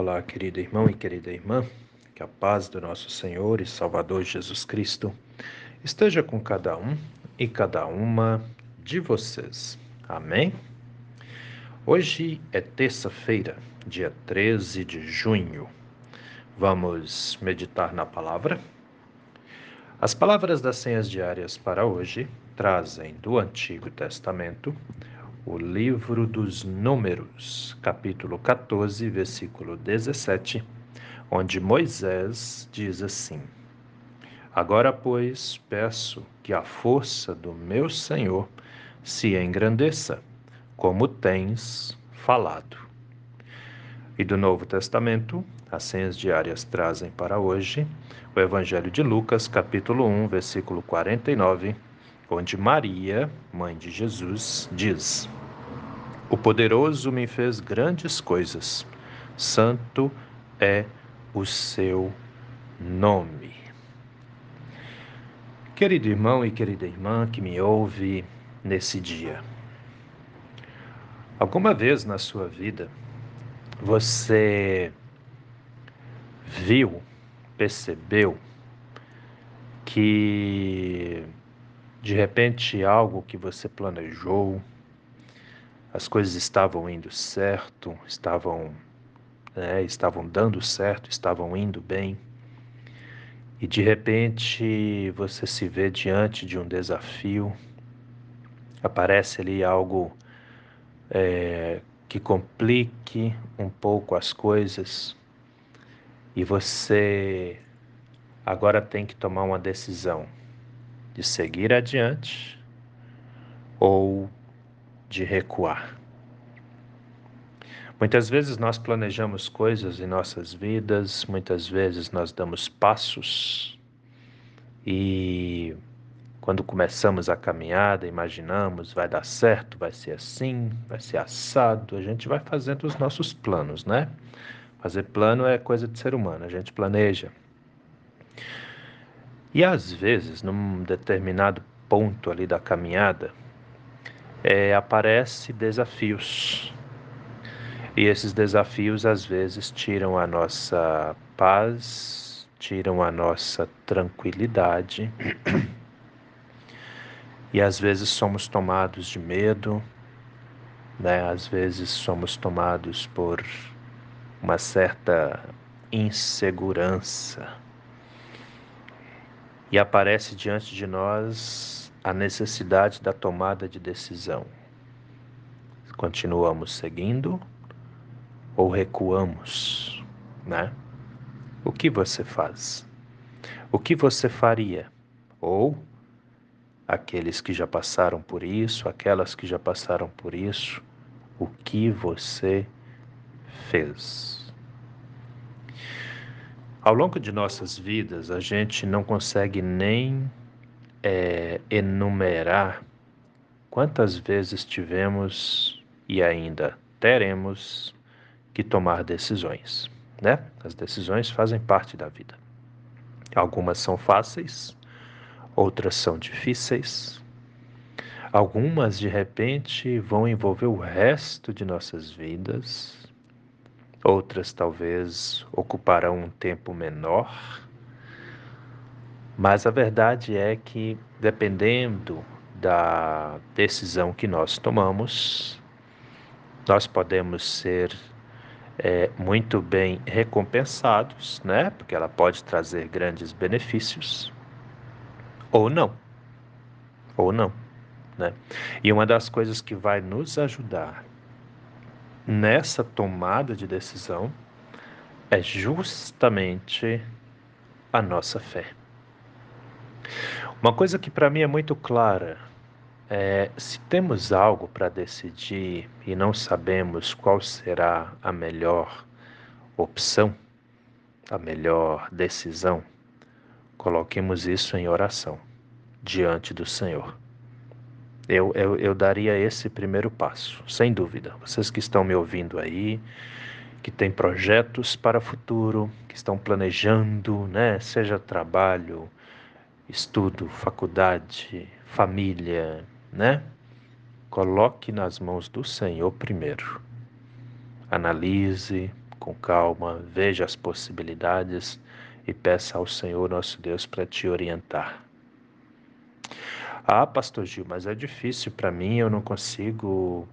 Olá, querido irmão e querida irmã, que a paz do nosso Senhor e Salvador Jesus Cristo esteja com cada um e cada uma de vocês. Amém? Hoje é terça-feira, dia 13 de junho. Vamos meditar na palavra? As palavras das senhas diárias para hoje trazem do Antigo Testamento o livro dos Números, capítulo 14, versículo 17, onde Moisés diz assim: Agora, pois, peço que a força do meu Senhor se engrandeça, como tens falado. E do Novo Testamento, as senhas diárias trazem para hoje o Evangelho de Lucas, capítulo 1, versículo 49 onde Maria, mãe de Jesus, diz: O poderoso me fez grandes coisas, santo é o seu nome. Querido irmão e querida irmã que me ouve nesse dia, alguma vez na sua vida você viu, percebeu que de repente, algo que você planejou, as coisas estavam indo certo, estavam, né, estavam dando certo, estavam indo bem, e de repente você se vê diante de um desafio, aparece ali algo é, que complique um pouco as coisas, e você agora tem que tomar uma decisão de seguir adiante ou de recuar. Muitas vezes nós planejamos coisas em nossas vidas, muitas vezes nós damos passos e quando começamos a caminhada, imaginamos, vai dar certo, vai ser assim, vai ser assado, a gente vai fazendo os nossos planos, né? Fazer plano é coisa de ser humano, a gente planeja, e às vezes, num determinado ponto ali da caminhada, é, aparece desafios. E esses desafios às vezes tiram a nossa paz, tiram a nossa tranquilidade. e às vezes somos tomados de medo, né? Às vezes somos tomados por uma certa insegurança e aparece diante de nós a necessidade da tomada de decisão. Continuamos seguindo ou recuamos, né? O que você faz? O que você faria? Ou aqueles que já passaram por isso, aquelas que já passaram por isso, o que você fez? Ao longo de nossas vidas, a gente não consegue nem é, enumerar quantas vezes tivemos e ainda teremos que tomar decisões, né? As decisões fazem parte da vida. Algumas são fáceis, outras são difíceis. Algumas, de repente, vão envolver o resto de nossas vidas outras talvez ocuparão um tempo menor, mas a verdade é que, dependendo da decisão que nós tomamos, nós podemos ser é, muito bem recompensados, né? Porque ela pode trazer grandes benefícios, ou não, ou não, né? E uma das coisas que vai nos ajudar nessa tomada de decisão é justamente a nossa fé. Uma coisa que para mim é muito clara é se temos algo para decidir e não sabemos qual será a melhor opção, a melhor decisão, coloquemos isso em oração diante do Senhor eu, eu, eu daria esse primeiro passo, sem dúvida. Vocês que estão me ouvindo aí, que têm projetos para o futuro, que estão planejando, né? Seja trabalho, estudo, faculdade, família, né? Coloque nas mãos do Senhor primeiro. Analise com calma, veja as possibilidades e peça ao Senhor nosso Deus para te orientar. Ah, pastor Gil, mas é difícil para mim, eu não consigo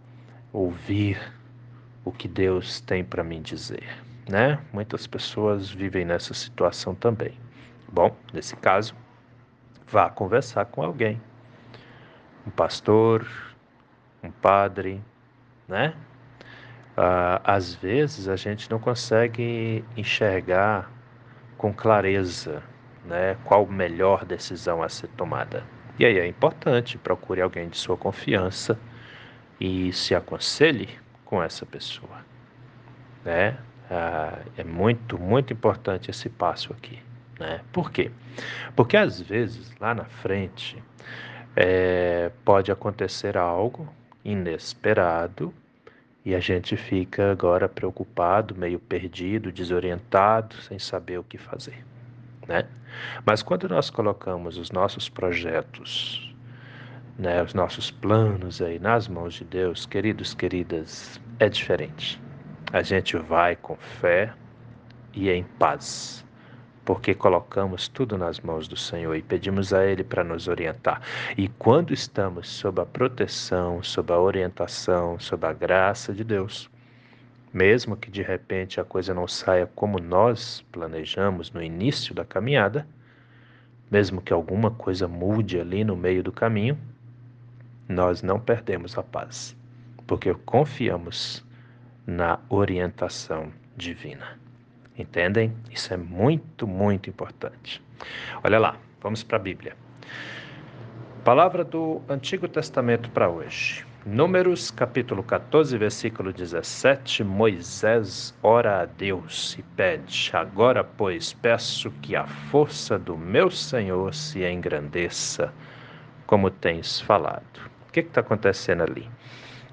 ouvir o que Deus tem para mim dizer, né? Muitas pessoas vivem nessa situação também. Bom, nesse caso, vá conversar com alguém. Um pastor, um padre, né? Ah, às vezes a gente não consegue enxergar com clareza né, qual a melhor decisão a ser tomada. E aí é importante procure alguém de sua confiança e se aconselhe com essa pessoa. Né? Ah, é muito, muito importante esse passo aqui. Né? Por quê? Porque às vezes lá na frente é, pode acontecer algo inesperado e a gente fica agora preocupado, meio perdido, desorientado, sem saber o que fazer. Né? Mas quando nós colocamos os nossos projetos, né, os nossos planos aí nas mãos de Deus, queridos, queridas, é diferente. A gente vai com fé e em paz porque colocamos tudo nas mãos do Senhor e pedimos a Ele para nos orientar. E quando estamos sob a proteção, sob a orientação, sob a graça de Deus, mesmo que de repente a coisa não saia como nós planejamos no início da caminhada, mesmo que alguma coisa mude ali no meio do caminho, nós não perdemos a paz, porque confiamos na orientação divina. Entendem? Isso é muito, muito importante. Olha lá, vamos para a Bíblia. Palavra do Antigo Testamento para hoje. Números capítulo 14, versículo 17. Moisés ora a Deus e pede: Agora, pois, peço que a força do meu Senhor se engrandeça, como tens falado. O que está acontecendo ali?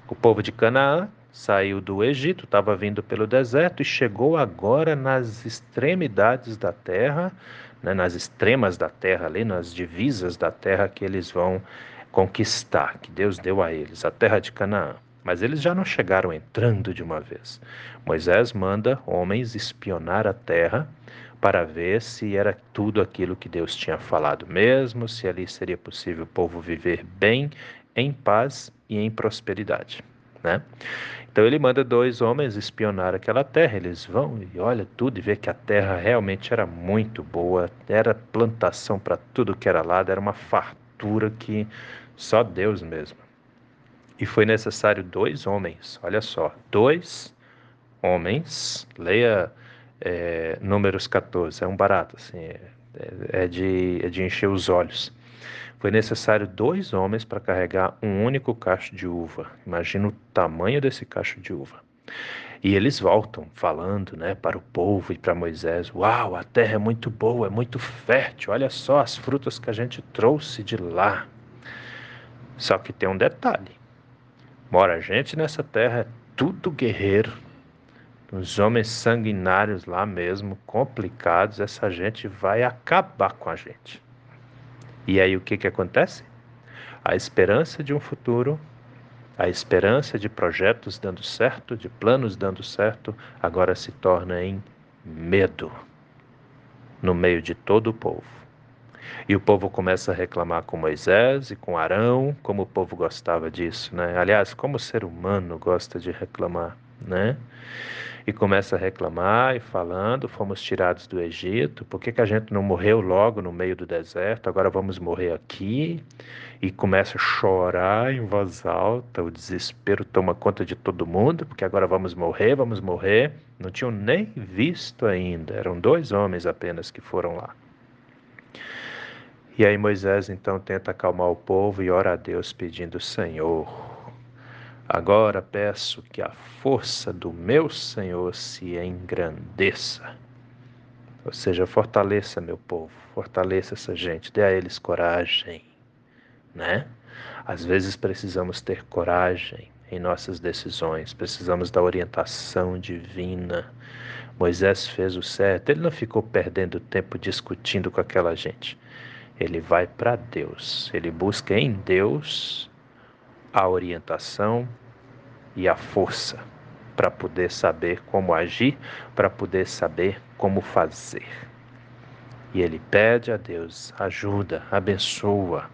O povo de Canaã saiu do Egito, estava vindo pelo deserto e chegou agora nas extremidades da terra, né, nas extremas da terra, ali nas divisas da terra que eles vão conquistar, que Deus deu a eles, a terra de Canaã. Mas eles já não chegaram entrando de uma vez. Moisés manda homens espionar a terra para ver se era tudo aquilo que Deus tinha falado mesmo, se ali seria possível o povo viver bem, em paz e em prosperidade. Né? Então ele manda dois homens espionar aquela terra. Eles vão e olham tudo e vê que a terra realmente era muito boa, era plantação para tudo que era lado, era uma fartura que só Deus mesmo. E foi necessário dois homens, olha só, dois homens, leia é, Números 14, é um barato, assim, é, é, de, é de encher os olhos. Foi necessário dois homens para carregar um único cacho de uva. Imagina o tamanho desse cacho de uva. E eles voltam falando, né, para o povo e para Moisés: "Uau, a terra é muito boa, é muito fértil. Olha só as frutas que a gente trouxe de lá". Só que tem um detalhe. Mora gente nessa terra é tudo guerreiro. Os homens sanguinários lá mesmo, complicados, essa gente vai acabar com a gente. E aí o que, que acontece? A esperança de um futuro, a esperança de projetos dando certo, de planos dando certo, agora se torna em medo no meio de todo o povo. E o povo começa a reclamar com Moisés e com Arão, como o povo gostava disso, né? Aliás, como o ser humano gosta de reclamar, né? E começa a reclamar e falando: fomos tirados do Egito, por que, que a gente não morreu logo no meio do deserto? Agora vamos morrer aqui. E começa a chorar em voz alta, o desespero toma conta de todo mundo, porque agora vamos morrer, vamos morrer. Não tinham nem visto ainda, eram dois homens apenas que foram lá. E aí Moisés então tenta acalmar o povo e ora a Deus pedindo: Senhor, Agora peço que a força do meu Senhor se engrandeça. Ou seja, fortaleça meu povo, fortaleça essa gente, dê a eles coragem, né? Às vezes precisamos ter coragem em nossas decisões, precisamos da orientação divina. Moisés fez o certo, ele não ficou perdendo tempo discutindo com aquela gente. Ele vai para Deus, ele busca em Deus a orientação e a força para poder saber como agir, para poder saber como fazer. E ele pede a Deus ajuda, abençoa,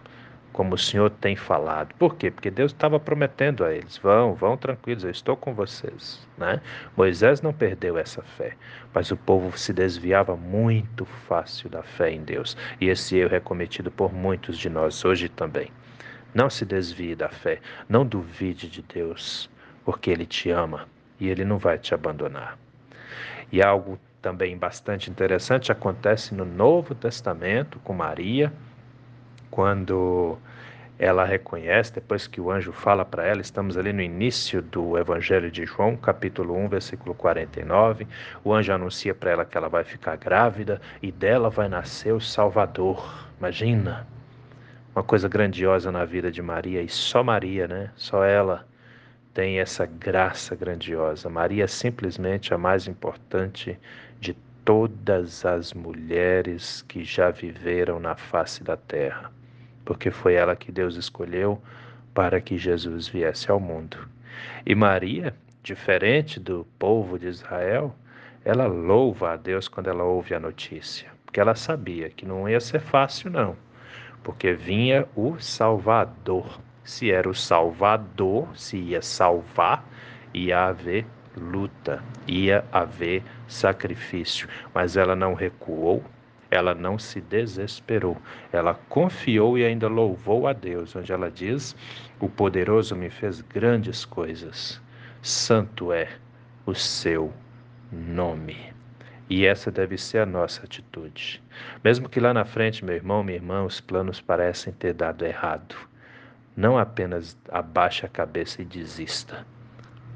como o Senhor tem falado. Por quê? Porque Deus estava prometendo a eles: vão, vão tranquilos, eu estou com vocês. Né? Moisés não perdeu essa fé, mas o povo se desviava muito fácil da fé em Deus. E esse erro é cometido por muitos de nós hoje também. Não se desvie da fé, não duvide de Deus, porque Ele te ama e Ele não vai te abandonar. E algo também bastante interessante acontece no Novo Testamento com Maria quando ela reconhece, depois que o anjo fala para ela, estamos ali no início do Evangelho de João, capítulo 1, versículo 49. O anjo anuncia para ela que ela vai ficar grávida e dela vai nascer o Salvador. Imagina, uma coisa grandiosa na vida de Maria e só Maria, né? Só ela tem essa graça grandiosa. Maria é simplesmente a mais importante de todas as mulheres que já viveram na face da terra porque foi ela que Deus escolheu para que Jesus viesse ao mundo. E Maria, diferente do povo de Israel, ela louva a Deus quando ela ouve a notícia, porque ela sabia que não ia ser fácil, não, porque vinha o Salvador. Se era o Salvador, se ia salvar, ia haver luta, ia haver sacrifício, mas ela não recuou, ela não se desesperou, ela confiou e ainda louvou a Deus, onde ela diz: O poderoso me fez grandes coisas, santo é o seu nome. E essa deve ser a nossa atitude. Mesmo que lá na frente, meu irmão, minha irmã, os planos parecem ter dado errado. Não apenas abaixe a cabeça e desista.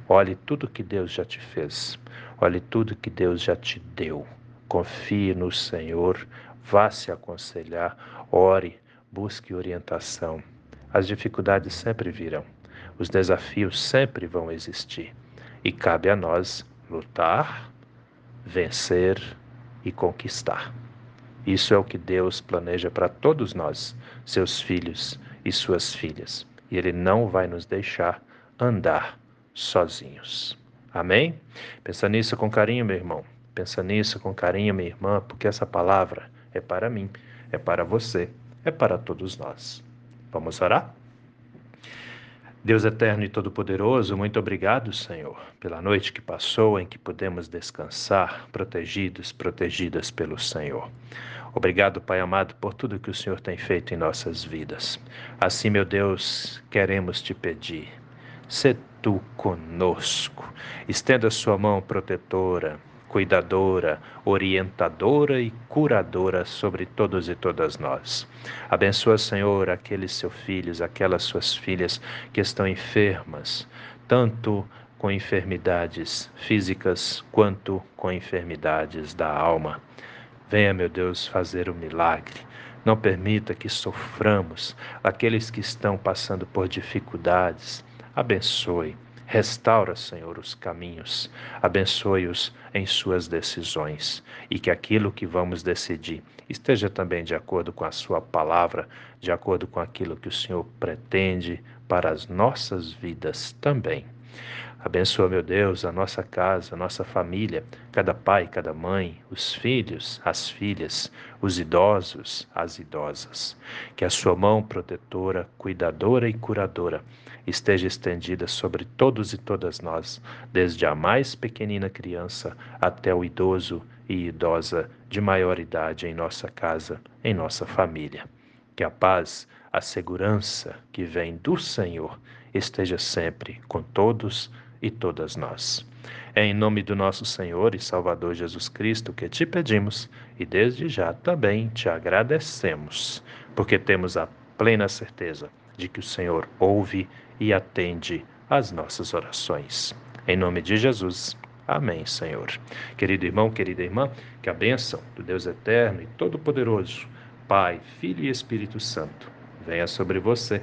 Olhe tudo que Deus já te fez. Olhe tudo que Deus já te deu. Confie no Senhor, vá se aconselhar, ore, busque orientação. As dificuldades sempre virão, os desafios sempre vão existir e cabe a nós lutar, vencer e conquistar. Isso é o que Deus planeja para todos nós, seus filhos e suas filhas, e Ele não vai nos deixar andar sozinhos. Amém? Pensa nisso com carinho, meu irmão. Pensa nisso com carinho, minha irmã, porque essa palavra é para mim, é para você, é para todos nós. Vamos orar? Deus eterno e todo-poderoso, muito obrigado, Senhor, pela noite que passou em que pudemos descansar, protegidos, protegidas pelo Senhor. Obrigado, Pai amado, por tudo que o Senhor tem feito em nossas vidas. Assim, meu Deus, queremos te pedir, se tu conosco, estenda sua mão protetora, cuidadora, orientadora e curadora sobre todos e todas nós. Abençoa, Senhor, aqueles seus filhos, aquelas suas filhas que estão enfermas, tanto com enfermidades físicas quanto com enfermidades da alma. Venha, meu Deus, fazer o milagre. Não permita que soframos aqueles que estão passando por dificuldades. Abençoe Restaura, Senhor, os caminhos, abençoe-os em suas decisões e que aquilo que vamos decidir esteja também de acordo com a Sua palavra, de acordo com aquilo que o Senhor pretende para as nossas vidas também. Abençoa, meu Deus, a nossa casa, a nossa família, cada pai, cada mãe, os filhos, as filhas, os idosos, as idosas. Que a sua mão protetora, cuidadora e curadora esteja estendida sobre todos e todas nós, desde a mais pequenina criança até o idoso e idosa de maior idade em nossa casa, em nossa família. Que a paz, a segurança que vem do Senhor esteja sempre com todos e todas nós. É em nome do nosso Senhor e Salvador Jesus Cristo que te pedimos e desde já também te agradecemos, porque temos a plena certeza de que o Senhor ouve e atende às nossas orações. Em nome de Jesus. Amém, Senhor. Querido irmão, querida irmã, que a bênção do Deus Eterno e Todo-Poderoso, Pai, Filho e Espírito Santo, venha sobre você